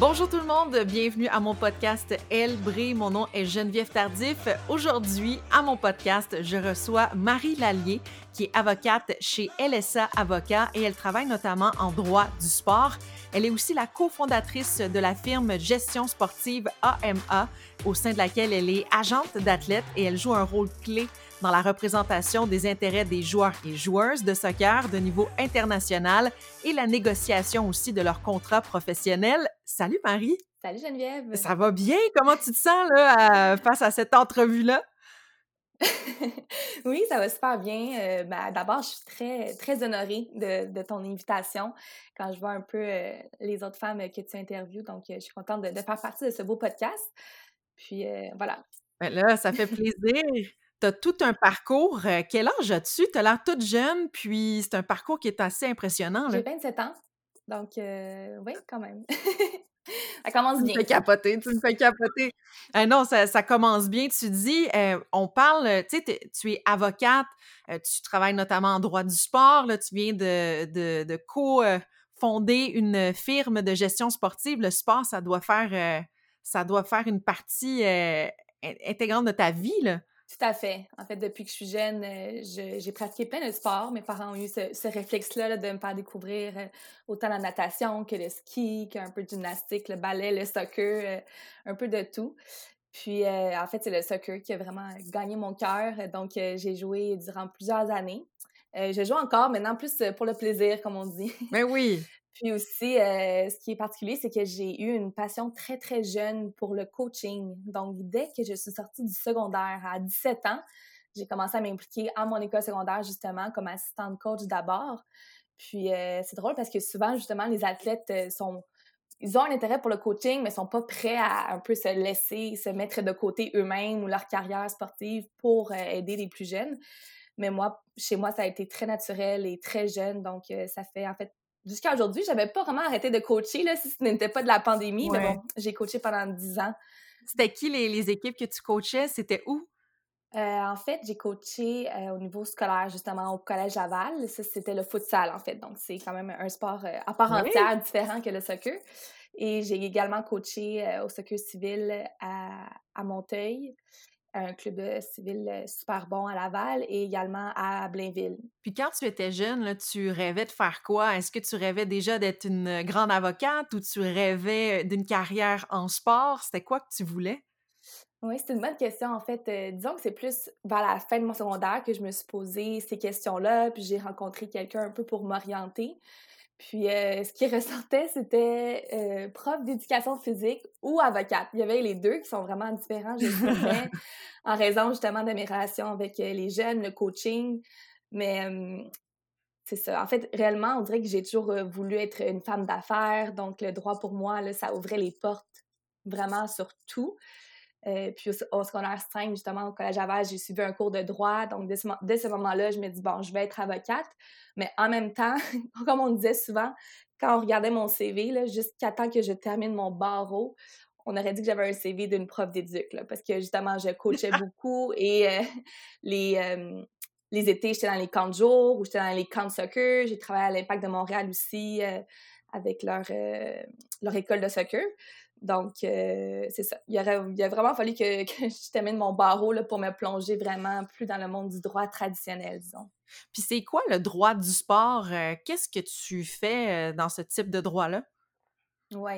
Bonjour tout le monde, bienvenue à mon podcast Elle brille. Mon nom est Geneviève Tardif. Aujourd'hui, à mon podcast, je reçois Marie Lallier, qui est avocate chez LSA Avocat et elle travaille notamment en droit du sport. Elle est aussi la cofondatrice de la firme Gestion sportive AMA, au sein de laquelle elle est agente d'athlètes et elle joue un rôle clé dans la représentation des intérêts des joueurs et joueuses de soccer de niveau international et la négociation aussi de leurs contrats professionnels. Salut Marie. Salut Geneviève. Ça va bien? Comment tu te sens là, face à cette entrevue-là? oui, ça va super bien. Euh, ben, d'abord, je suis très, très honorée de, ton invitation quand je vois un peu euh, les autres femmes que tu interviews. Donc, euh, je suis contente de, faire partie de ce beau podcast. Puis, voilà. Ben là, ça fait plaisir tu as tout un parcours. Euh, quel âge as-tu? Tu as l'air toute jeune, puis c'est un parcours qui est assez impressionnant. J'ai 27 ans. Donc, euh, oui, quand même. ça commence bien. Tu me fais capoter, tu me fais capoter. Euh, non, ça, commence bien. Tu dis, on parle, tu sais, tu es avocate, tu travailles notamment en droit du sport, là, tu viens de, de, de co-fonder une firme de gestion sportive. Le sport, ça doit faire, ça doit faire une partie intégrante de ta vie, là. Tout à fait. En fait, depuis que je suis jeune, euh, j'ai pratiqué plein de sports. Mes parents ont eu ce, réflexe-là de me faire découvrir euh, autant la natation que le ski, qu'un peu de gymnastique, le ballet, le soccer, euh, un peu de tout. Puis, en fait, c'est le soccer qui a vraiment gagné mon cœur. Donc, j'ai joué durant plusieurs années. je joue encore maintenant plus pour le plaisir, comme on dit. Mais ben oui. Puis aussi, euh, ce qui est particulier, c'est que j'ai eu une passion très, très jeune pour le coaching. Donc, dès que je suis sortie du secondaire à 17 ans, j'ai commencé à m'impliquer à mon école secondaire, justement, comme assistante coach d'abord. Puis, euh, c'est drôle parce que souvent, justement, les athlètes euh, sont... Ils ont un intérêt pour le coaching, mais sont pas prêts à un peu se laisser, se mettre de côté eux-mêmes ou leur carrière sportive pour aider les plus jeunes. Mais moi, chez moi, ça a été très naturel et très jeune. Donc, ça fait en fait jusqu'à aujourd'hui, j'avais pas vraiment arrêté de coacher, là, si ce n'était pas de la pandémie. Mais bon, j'ai coaché pendant 10 ans. C'était qui les, équipes que tu coachais? C'était où? Euh, en fait, j'ai coaché euh, au niveau scolaire, justement, au Collège Laval. Ça, c'était le futsal, en fait. Donc, c'est quand même un sport euh, à part entière, différent que le soccer. Et j'ai également coaché au soccer civil à, à Monteuil un club civil super bon à Laval et également à Blainville. Puis quand tu étais jeune, là, tu rêvais de faire quoi? Est-ce que tu rêvais déjà d'être une grande avocate ou tu rêvais d'une carrière en sport? C'était quoi que tu voulais? Oui, c'est une bonne question. En fait, disons que c'est plus vers la fin de mon secondaire que je me suis posé ces questions-là, puis j'ai rencontré quelqu'un un peu pour m'orienter. Puis euh, ce qui ressortait, c'était euh, prof d'éducation physique ou avocate. Il y avait les deux qui sont vraiment différents, je trouvais, en raison justement de mes relations avec euh, les jeunes, le coaching. Mais c'est ça. En fait, réellement, on dirait que j'ai toujours voulu être une femme d'affaires. Donc, le droit pour moi, là, ça ouvrait les portes vraiment sur tout. Puis au, secondaire 5, justement, au collège Aval, j'ai suivi un cours de droit. Donc, dès ce, dès ce moment-là, je me dis, bon, je vais être avocate. Mais en même temps, comme on disait souvent, quand on regardait mon CV, jusqu'à temps que je termine mon barreau, on aurait dit que j'avais un CV d'une prof d'éduc, parce que justement, je coachais beaucoup et euh, les, euh, les étés, j'étais dans les camps de jour ou j'étais dans les camps de soccer. J'ai travaillé à l'Impact de Montréal aussi euh, avec leur, leur école de soccer. Donc, c'est ça. Il, aurait, il a vraiment fallu que, que je termine mon barreau là, pour me plonger vraiment plus dans le monde du droit traditionnel, disons. Puis c'est quoi le droit du sport? Euh, qu'est-ce que tu fais euh, dans ce type de droit-là? Oui.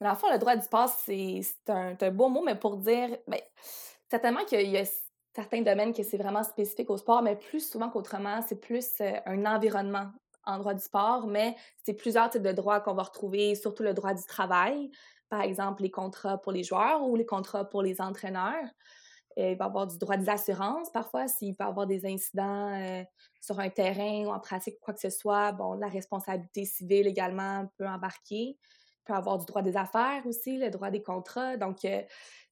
Mais dans le fond, le droit du sport, c'est un, un, beau mot, mais pour dire, ben, certainement qu'il y a certains domaines que c'est vraiment spécifique au sport, mais plus souvent qu'autrement, c'est plus euh, un environnement en droit du sport, mais c'est plusieurs types de droits qu'on va retrouver, surtout le droit du travail, par exemple les contrats pour les joueurs ou les contrats pour les entraîneurs. Euh, il va y avoir du droit des assurances parfois, s'il peut y avoir des incidents euh, sur un terrain ou en pratique quoi que ce soit. Bon, la responsabilité civile également peut embarquer. Il peut y avoir du droit des affaires aussi, le droit des contrats. Donc, euh,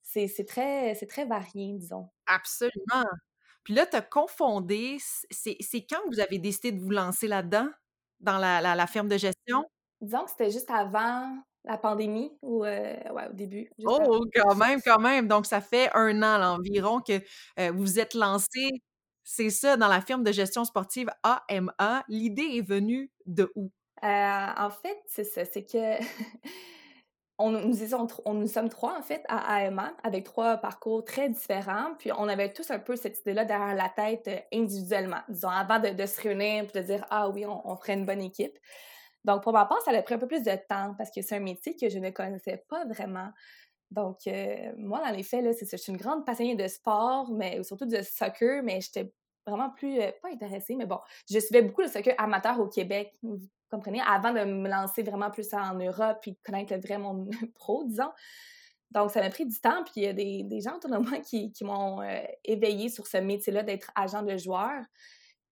c'est très, très varié, disons. Absolument. Puis là, tu as confondé, c'est quand vous avez décidé de vous lancer là-dedans, dans la, la, la firme de gestion? Disons que c'était juste avant la pandémie ou euh, ouais, au début. Oh, quand même, quand même. Donc, ça fait un an environ que euh, vous êtes lancé, c'est ça, dans la firme de gestion sportive AMA. L'idée est venue de où? Euh, en fait, c'est ça, c'est que on nous, on, nous sommes trois, en fait, à AMA, avec trois parcours très différents. Puis on avait tous un peu cette idée-là derrière la tête euh, individuellement, disons, avant de, se réunir et de dire Ah oui, on, ferait une bonne équipe. Donc, pour ma part, ça a pris un peu plus de temps parce que c'est un métier que je ne connaissais pas vraiment. Donc, euh, moi, dans les faits, là, c'est Je suis une grande passionnée de sport, mais surtout de soccer, mais j'étais vraiment plus, euh, pas intéressée, mais bon, je suivais beaucoup le soccer amateur au Québec comprenez, avant de me lancer vraiment plus en Europe puis connaître le vrai monde pro, disons. Donc, ça m'a pris du temps, puis il y a des, des gens autour de moi qui, m'ont euh, éveillé sur ce métier-là d'être agent de joueur.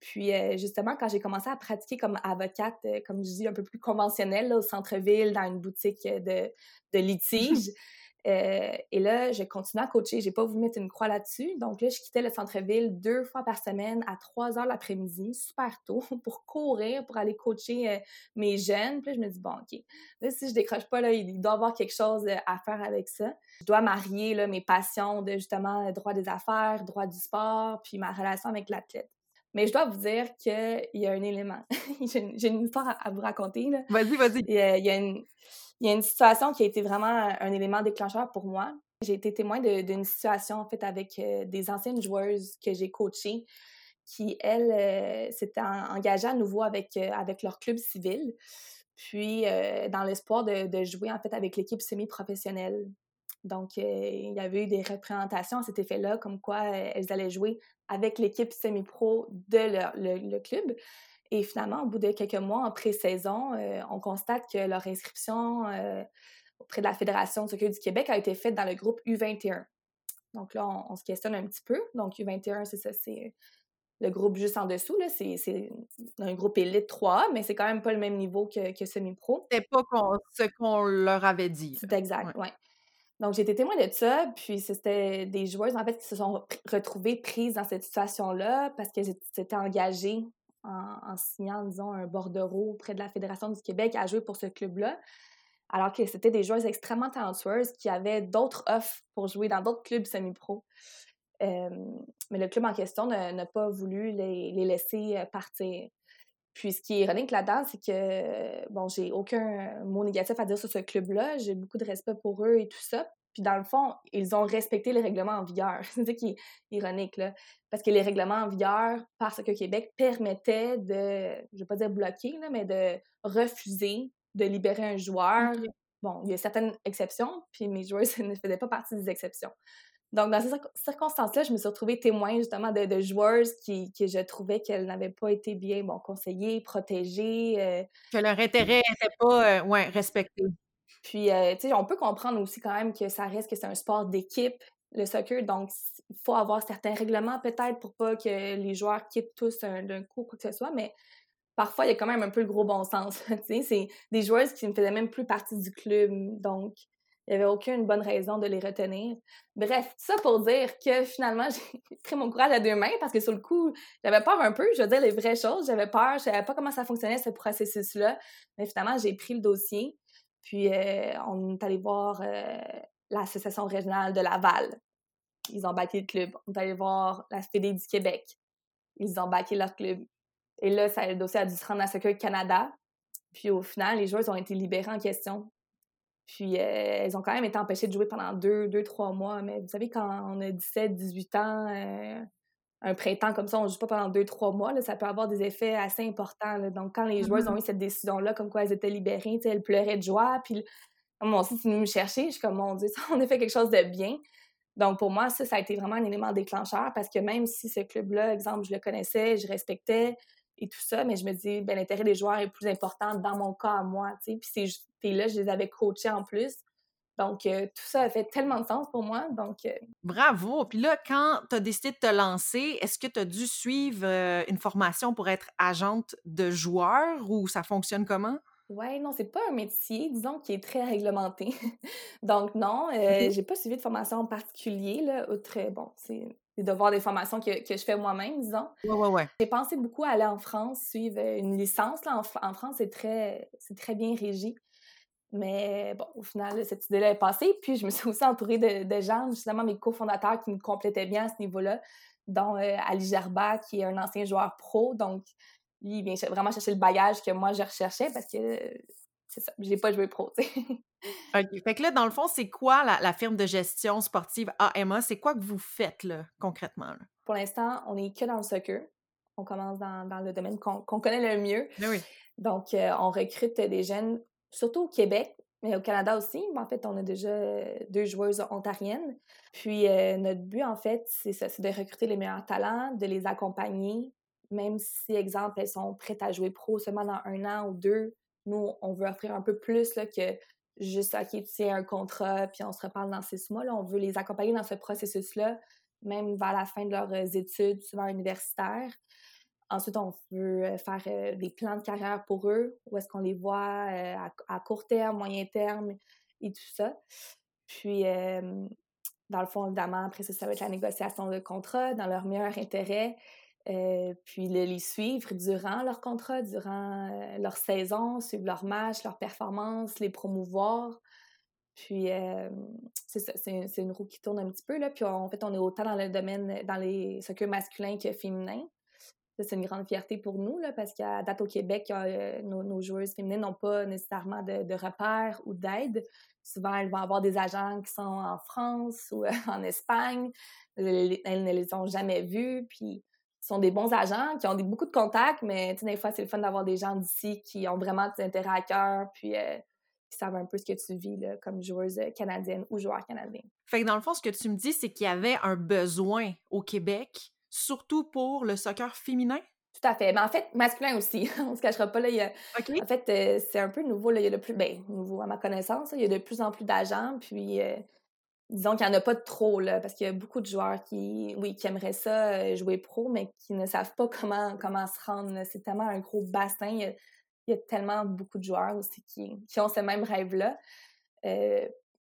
Puis, euh, justement, quand j'ai commencé à pratiquer comme avocate, euh, comme je dis, un peu plus conventionnelle, au centre-ville, dans une boutique de, de litige, Euh, et là, j'ai continué à coacher. J'ai pas voulu mettre une croix là-dessus. Donc là, je quittais le centre-ville deux fois par semaine à 3 heures l'après-midi, super tôt, pour courir, pour aller coacher euh, mes jeunes. Puis là, je me dis, bon, OK, là, si je décroche pas, là, il doit y avoir quelque chose euh, à faire avec ça. Je dois marier là, mes passions de justement droit des affaires, droit du sport, puis ma relation avec l'athlète. Mais je dois vous dire qu'il y a un élément. j'ai une histoire à, vous raconter. Vas-y, vas-y. Il y a une il y a une situation qui a été vraiment un élément déclencheur pour moi. J'ai été témoin d'une situation, en fait, avec euh, des anciennes joueuses que j'ai coachées qui, elles, euh, s'étaient engagées à nouveau avec, euh, avec leur club civil, puis dans l'espoir de, de, jouer, en fait, avec l'équipe semi-professionnelle. Donc, il y avait eu des représentations à cet effet-là, comme quoi elles allaient jouer avec l'équipe semi-pro de le, club. Et finalement, au bout de quelques mois en pré-saison, euh, on constate que leur inscription euh, auprès de la Fédération de soccer du Québec a été faite dans le groupe U21. Donc là, on, se questionne un petit peu. Donc U21, c'est ça, c'est le groupe juste en dessous. C'est un groupe élite 3 mais c'est quand même pas le même niveau que, que semi-pro. C'est pas ce qu'on leur avait dit. C'est exact, oui. Ouais. Donc, j'ai été témoin de ça, puis c'était des joueuses, en fait, qui se sont retrouvées prises dans cette situation-là parce qu'elles s'étaient engagées en, signant, disons, un bordereau auprès de la Fédération du Québec à jouer pour ce club-là. Alors que c'était des joueuses extrêmement talentueuses qui avaient d'autres offres pour jouer dans d'autres clubs semi-pro. mais le club en question n'a pas voulu les, les, laisser euh, partir. Puis ce qui est ironique là-dedans, c'est que, bon, j'ai aucun mot négatif à dire sur ce club-là. J'ai beaucoup de respect pour eux et tout ça. Puis dans le fond, ils ont respecté les règlements en vigueur. c'est ça qui est ironique, là. Parce que les règlements en vigueur, parce que Québec permettait de, je vais pas dire bloquer, là, mais de refuser de libérer un joueur. Bon, il y a certaines exceptions, puis mes joueurs ne faisaient pas partie des exceptions. Donc, dans ces circonstances-là, je me suis retrouvée témoin justement de, de joueuses qui, que je trouvais qu'elles n'avaient pas été bien bon, conseillées, protégées. Euh. Que leur intérêt n'était pas euh, ouais, respecté. Puis, euh, tu sais, on peut comprendre aussi quand même que ça reste que c'est un sport d'équipe, le soccer, donc il faut avoir certains règlements peut-être pour pas que les joueurs quittent tous d'un coup quoi que ce soit, mais parfois, il y a quand même un peu le gros bon sens. tu sais, c'est des joueuses qui ne faisaient même plus partie du club, donc il n'y avait aucune bonne raison de les retenir. Bref, ça pour dire que finalement, j'ai pris mon courage à deux mains parce que sur le coup, j'avais peur un peu, je veux dire les vraies choses, j'avais peur, je savais pas comment ça fonctionnait ce processus-là, mais finalement, j'ai pris le dossier, puis euh, on est allé voir euh, l'association régionale de Laval. Ils ont bâti le club. On est allé voir la Fédé du Québec. Ils ont bâti leur club. Et là, ça, le dossier a dû se rendre à Soccer Canada. Puis au final, les joueurs ont été libérés en question. Puis euh, elles ont quand même été empêchées de jouer pendant deux, deux, trois mois. Mais vous savez, quand on a 17, 18 ans, un printemps comme ça, on ne joue pas pendant deux, trois mois, là, ça peut avoir des effets assez importants. Donc, quand les joueuses ont mm-hmm. eu cette décision-là, comme quoi elles étaient libérées, elles pleuraient de joie. Puis, moi aussi, venu me chercher. Je suis comme, mon Dieu, on a fait quelque chose de bien. Donc, pour moi, ça, ça a été vraiment un élément déclencheur parce que même si ce club-là, exemple, je le connaissais, je respectais et tout ça, mais je me dis, ben, l'intérêt des joueurs est plus important dans mon cas à moi, tu sais. Puis, là, je les avais coachés en plus. Donc, euh, tout ça a fait tellement de sens pour moi. Donc, euh, Bravo! Puis là, quand tu as décidé de te lancer, est-ce que tu as dû suivre euh, une formation pour être agente de joueur ou ça fonctionne comment? Oui, non, c'est pas un métier, disons, qui est très réglementé. Donc, non, j'ai pas suivi de formation en particulier, là, outre, bon, c'est de voir des formations que, je fais moi-même, disons. Ouais, ouais, ouais. J'ai pensé beaucoup à aller en France, suivre une licence. Là, en, en France, c'est très, c'est très bien régi. Mais bon, au final, cette idée-là est passée. Puis je me suis aussi entourée de, gens, justement mes cofondateurs qui me complétaient bien à ce niveau-là, dont euh, Ali Gerba, qui est un ancien joueur pro. Donc, lui, il vient vraiment chercher le bagage que moi, je recherchais parce que c'est ça. J'ai pas joué pro. OK. Fait que là, dans le fond, c'est quoi la, firme de gestion sportive AMA? C'est quoi que vous faites, là, concrètement? Pour l'instant, on est que dans le soccer. On commence dans, le domaine qu'on connaît le mieux. Ben oui. Donc, euh, on recrute des jeunes, surtout au Québec, mais au Canada aussi. En fait, on a déjà deux joueuses ontariennes. Puis, euh, notre but, en fait, c'est ça, c'est de recruter les meilleurs talents, de les accompagner, même si, exemple, elles sont prêtes à jouer pro seulement dans un an ou deux. Nous, on veut offrir un peu plus là, que juste, OK, tu un contrat, puis on se reparle dans six mois. Là. On veut les accompagner dans ce processus-là, même vers la fin de leurs études, souvent universitaires. Ensuite, on veut euh, faire euh, des plans de carrière pour eux, où est-ce qu'on les voit euh, à, court terme, moyen terme et tout ça. Puis, dans le fond, évidemment, après ça, ça va être la négociation de contrat dans leur meilleur intérêt. Puis les suivre durant leur contrat, durant leur saison, suivre leurs matchs, leurs performances, les promouvoir. Puis ça, c'est une roue qui tourne un petit peu. Là. Puis en fait, on est autant dans le domaine, dans les soccer masculins que féminins c'est une grande fierté pour nous, là, parce qu'à date au Québec, euh, nos, joueuses féminines n'ont pas nécessairement de, repères ou d'aide. Souvent, elles vont avoir des agents qui sont en France ou en Espagne. Elles, ne les ont jamais vus. Puis, sont des bons agents qui ont beaucoup de contacts, mais des fois, c'est le fun d'avoir des gens d'ici qui ont vraiment des intérêts à cœur, puis euh, qui savent un peu ce que tu vis là, comme joueuse canadienne ou joueur canadien. Fait que dans le fond, ce que tu me dis, c'est qu'il y avait un besoin au Québec surtout pour le soccer féminin? Tout à fait. Mais en fait, masculin aussi. On se cachera pas. Là, En fait, euh, c'est un peu nouveau. Là. Il y a de plus... Ben, nouveau à ma connaissance. Il y a de plus en plus d'agents. Puis, euh, disons qu'il n'y en a pas trop, là, parce qu'il y a beaucoup de joueurs qui, oui, qui aimeraient ça, euh, jouer pro, mais qui ne savent pas comment, comment se rendre. C'est tellement un gros bassin. Il y, a, tellement beaucoup de joueurs aussi qui, qui ont ce même rêve-là.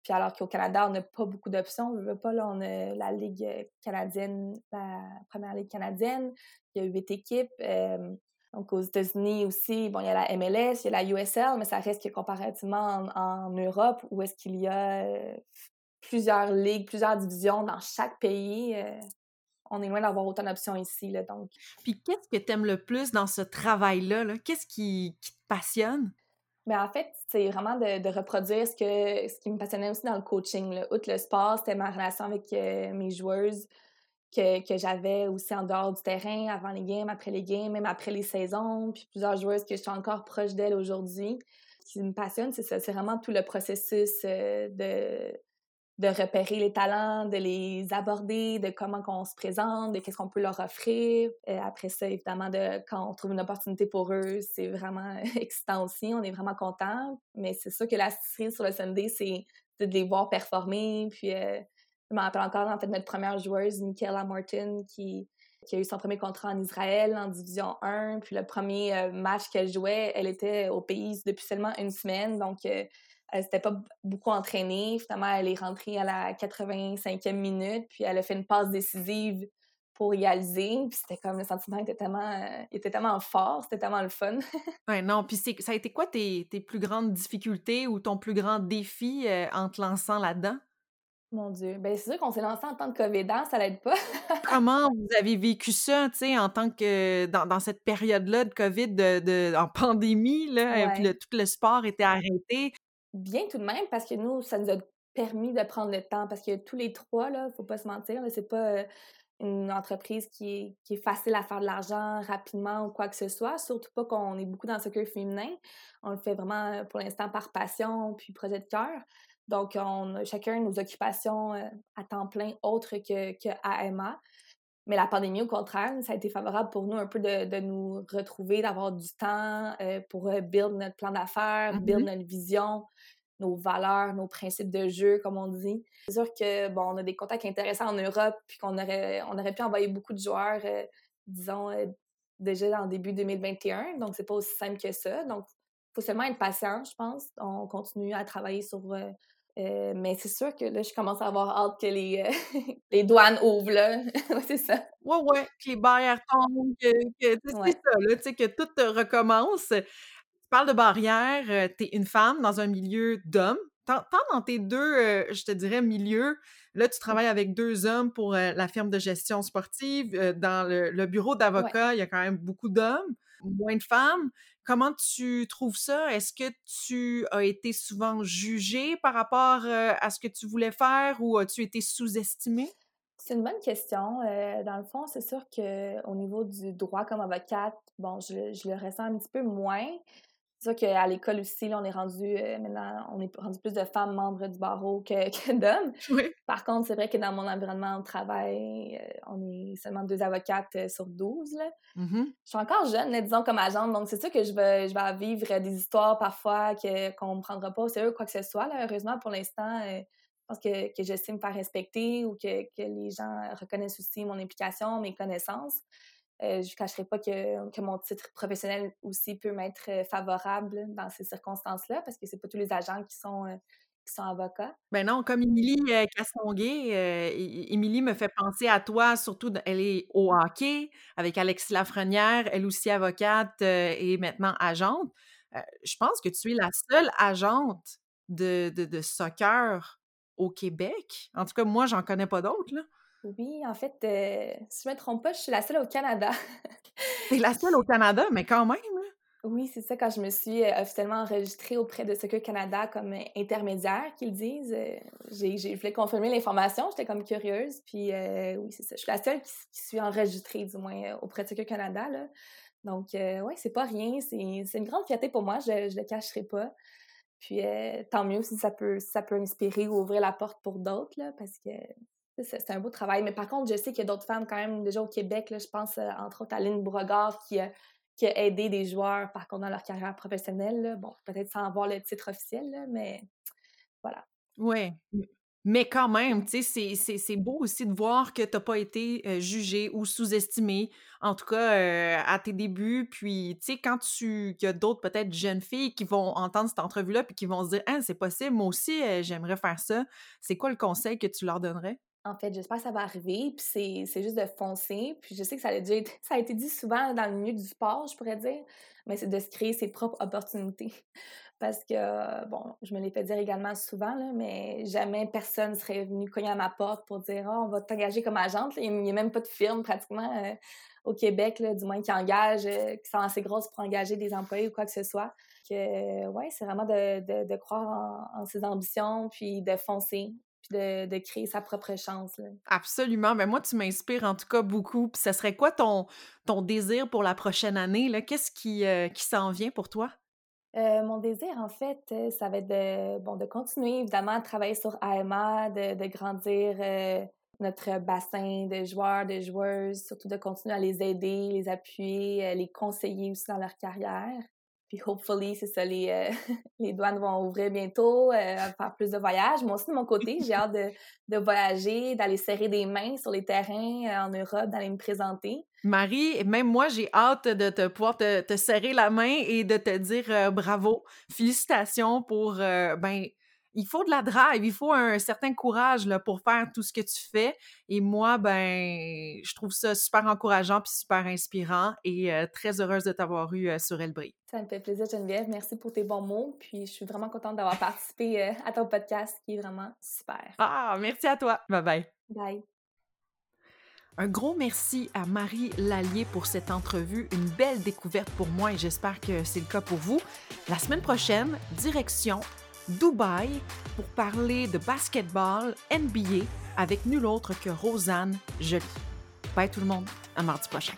Puis alors qu'au Canada, on n'a pas beaucoup d'options. On veut pas, là, on a la Ligue canadienne, la première Ligue canadienne. Il y a huit équipes. Euh, donc aux États-Unis aussi, bon, il y a la MLS, il y a la USL, mais ça reste que comparativement en, Europe, où est-ce qu'il y a euh, plusieurs ligues, plusieurs divisions dans chaque pays. Euh, on est loin d'avoir autant d'options ici, là, donc. Puis qu'est-ce que tu aimes le plus dans ce travail-là? -là, quest ce qui, qui te passionne? Mais en fait, c'est vraiment de, reproduire ce, que, ce qui me passionnait aussi dans le coaching. Là. Outre le sport, c'était ma relation avec euh, mes joueuses que, que j'avais aussi en dehors du terrain, avant les games, après les games, même après les saisons, puis plusieurs joueuses que je suis encore proche d'elles aujourd'hui. Ce qui me passionne, c'est ça, c'est vraiment tout le processus euh, de, de repérer les talents, de les aborder, de comment qu'on se présente, de qu'est-ce qu'on peut leur offrir. Euh, après ça, évidemment, de quand on trouve une opportunité pour eux, c'est vraiment excitant aussi. On est vraiment content. Mais c'est sûr que la série sur le Sunday, c'est de les voir performer. Puis, euh, je me rappelle encore, en fait, notre première joueuse, Michaela Morton, qui, qui a eu son premier contrat en Israël en Division 1. Puis le premier euh, match qu'elle jouait, elle était au pays depuis seulement une semaine. Donc, elle s'était pas beaucoup entraînée. Finalement, elle est rentrée à la 85e minute, puis elle a fait une passe décisive pour réaliser. Puis c'était comme le sentiment était tellement, euh, était tellement fort, c'était tellement le fun. ouais, non. Puis ça a été quoi tes, tes, plus grandes difficultés ou ton plus grand défi euh, en te lançant là-dedans? Mon Dieu. Ben, c'est sûr qu'on s'est lancé en tant que COVIDant, ça l'aide pas. Comment vous avez vécu ça, tu sais, en tant que dans, dans cette période-là de COVID, de, de, en pandémie, là, puis tout le sport était arrêté bien tout de même parce que nous, ça nous a permis de prendre le temps parce que tous les trois, là, faut pas se mentir, c'est pas une entreprise qui est, qui est facile à faire de l'argent rapidement ou quoi que ce soit, surtout pas qu'on est beaucoup dans ce cœur féminin. On le fait vraiment pour l'instant par passion puis projet de cœur. Donc, on a chacun nos occupations à temps plein autres que, que AMA. Mais la pandémie, au contraire, ça a été favorable pour nous un peu de, de nous retrouver, d'avoir du temps euh, pour euh, build notre plan d'affaires, mm-hmm. build notre vision, nos valeurs, nos principes de jeu, comme on dit. C'est sûr que, bon, on a des contacts intéressants en Europe, puis qu'on aurait, on aurait pu envoyer beaucoup de joueurs, euh, disons, déjà le début 2021. Donc, c'est pas aussi simple que ça. Donc, il faut seulement être patient, je pense. On continue à travailler sur euh, mais c'est sûr que là, je commence à avoir hâte que les, euh, les douanes ouvrent, là. c'est ça. Ouais, ouais, que les barrières tombent, que, que c'est ça, là, tu sais, que tout recommence. Tu parles de barrières, euh, tu es une femme dans un milieu d'hommes. Tant, dans tes deux, je te dirais, milieux, Là, tu travailles avec deux hommes pour la firme de gestion sportive. dans le, bureau d'avocat, il y a quand même beaucoup d'hommes, moins de femmes. Comment tu trouves ça? Est-ce que tu as été souvent jugé par rapport à ce que tu voulais faire ou as-tu été sous-estimé? C'est une bonne question. dans le fond, c'est sûr qu'au niveau du droit comme avocate, bon, je, le ressens un petit peu moins. C'est sûr qu'à l'école aussi, là, on est rendu euh, maintenant, on est rendu plus de femmes membres du barreau que, que d'hommes. Par contre, c'est vrai que dans mon environnement de travail, euh, on est seulement deux avocates euh, sur douze. Mm-hmm. Je suis encore jeune, disons, comme agente, donc c'est sûr que je vais, je vais vivre des histoires parfois que, qu'on ne prendra pas au sérieux quoi que ce soit. Là. Heureusement, pour l'instant, je pense que, que je sais me faire respecter ou que, que les gens reconnaissent aussi mon implication, mes connaissances. Euh, je ne cacherai pas que, que, mon titre professionnel aussi peut m'être euh, favorable dans ces circonstances-là, parce que c'est pas tous les agents qui sont, euh, qui sont avocats. Ben non, comme Émilie Castonguay, Émilie me fait penser à toi, surtout, elle est au hockey avec Alexis Lafrenière, elle aussi avocate et maintenant agente. je pense que tu es la seule agente de, de, de soccer au Québec. En tout cas, moi, j'en connais pas d'autres. Oui, en fait, euh, si je ne me trompe pas, je suis la seule au Canada. T'es la seule au Canada, mais quand même, Oui, c'est ça. Quand je me suis euh, officiellement enregistrée auprès de Soccer Canada comme euh, intermédiaire, qu'ils disent, j'ai, voulu confirmer l'information. J'étais comme curieuse. Puis oui, c'est ça. Je suis la seule qui, suis enregistrée, du moins, auprès de Soccer Canada. Là. Donc, oui, c'est pas rien. C'est, une grande fierté pour moi. Je ne le cacherai pas. Puis tant mieux si ça peut, ça peut inspirer ou ouvrir la porte pour d'autres, là, parce que c'est un beau travail. Mais par contre, je sais qu'il y a d'autres femmes quand même déjà au Québec. Là, je pense euh, entre autres à Lynn Brogard qui a, aidé des joueurs par contre dans leur carrière professionnelle. Bon, peut-être sans avoir le titre officiel, mais voilà. Oui. Mais quand même, tu sais, c'est beau aussi de voir que tu n'as pas été euh, jugé ou sous-estimé, en tout cas euh, à tes débuts. Puis, tu sais, quand tu, qu'il y a d'autres peut-être jeunes filles qui vont entendre cette entrevue-là puis qui vont se dire, ah, c'est possible, moi aussi, j'aimerais faire ça. C'est quoi le conseil que tu leur donnerais? En fait, j'espère que ça va arriver, puis c'est juste de foncer. Puis je sais que ça a, été, ça a été dit souvent dans le milieu du sport, je pourrais dire, mais c'est de se créer ses propres opportunités. Parce que, bon, je me l'ai fait dire également souvent, mais jamais personne serait venu cogner à ma porte pour dire oh, on va t'engager comme agente. Il n'y a même pas de firme pratiquement euh, au Québec, du moins qui engage, euh, qui sont assez grosses pour engager des employés ou quoi que ce soit. Que, ouais, c'est vraiment de, de, de croire en, en, ses ambitions puis de foncer de, créer sa propre chance. Absolument. Mais ben, moi, tu m'inspires en tout cas beaucoup. Puis, ça serait quoi ton, ton désir pour la prochaine année? Qu'est-ce qui, euh, qui s'en vient pour toi? Euh, mon désir, en fait, euh, ça va être de, bon, de continuer évidemment à travailler sur AMA, de, de grandir notre bassin de joueurs, de joueuses, surtout de continuer à les aider, les appuyer, les conseiller aussi dans leur carrière. Puis, hopefully, c'est ça, les, euh, les douanes vont ouvrir bientôt, euh, faire plus de voyages. Moi aussi, de mon côté, j'ai hâte de, de voyager, d'aller serrer des mains sur les terrains euh, en Europe, d'aller me présenter. Marie, même moi, j'ai hâte de te pouvoir te, te, serrer la main et de te dire bravo, félicitations pour ben il faut de la drive, il faut un certain courage là, pour faire tout ce que tu fais. Et moi, ben, je trouve ça super encourageant puis super inspirant et euh, très heureuse de t'avoir eu euh, sur Elbris. Ça me fait plaisir, Geneviève. Merci pour tes bons mots. Puis je suis vraiment contente d'avoir participé euh, à ton podcast qui est vraiment super. Ah, merci à toi. Bye bye. Bye. Un gros merci à Marie Lallier pour cette entrevue, une belle découverte pour moi et j'espère que c'est le cas pour vous. La semaine prochaine, direction Dubaï pour parler de basketball NBA avec nul autre que Rosanne Jolie. Bye tout le monde, à mardi prochain.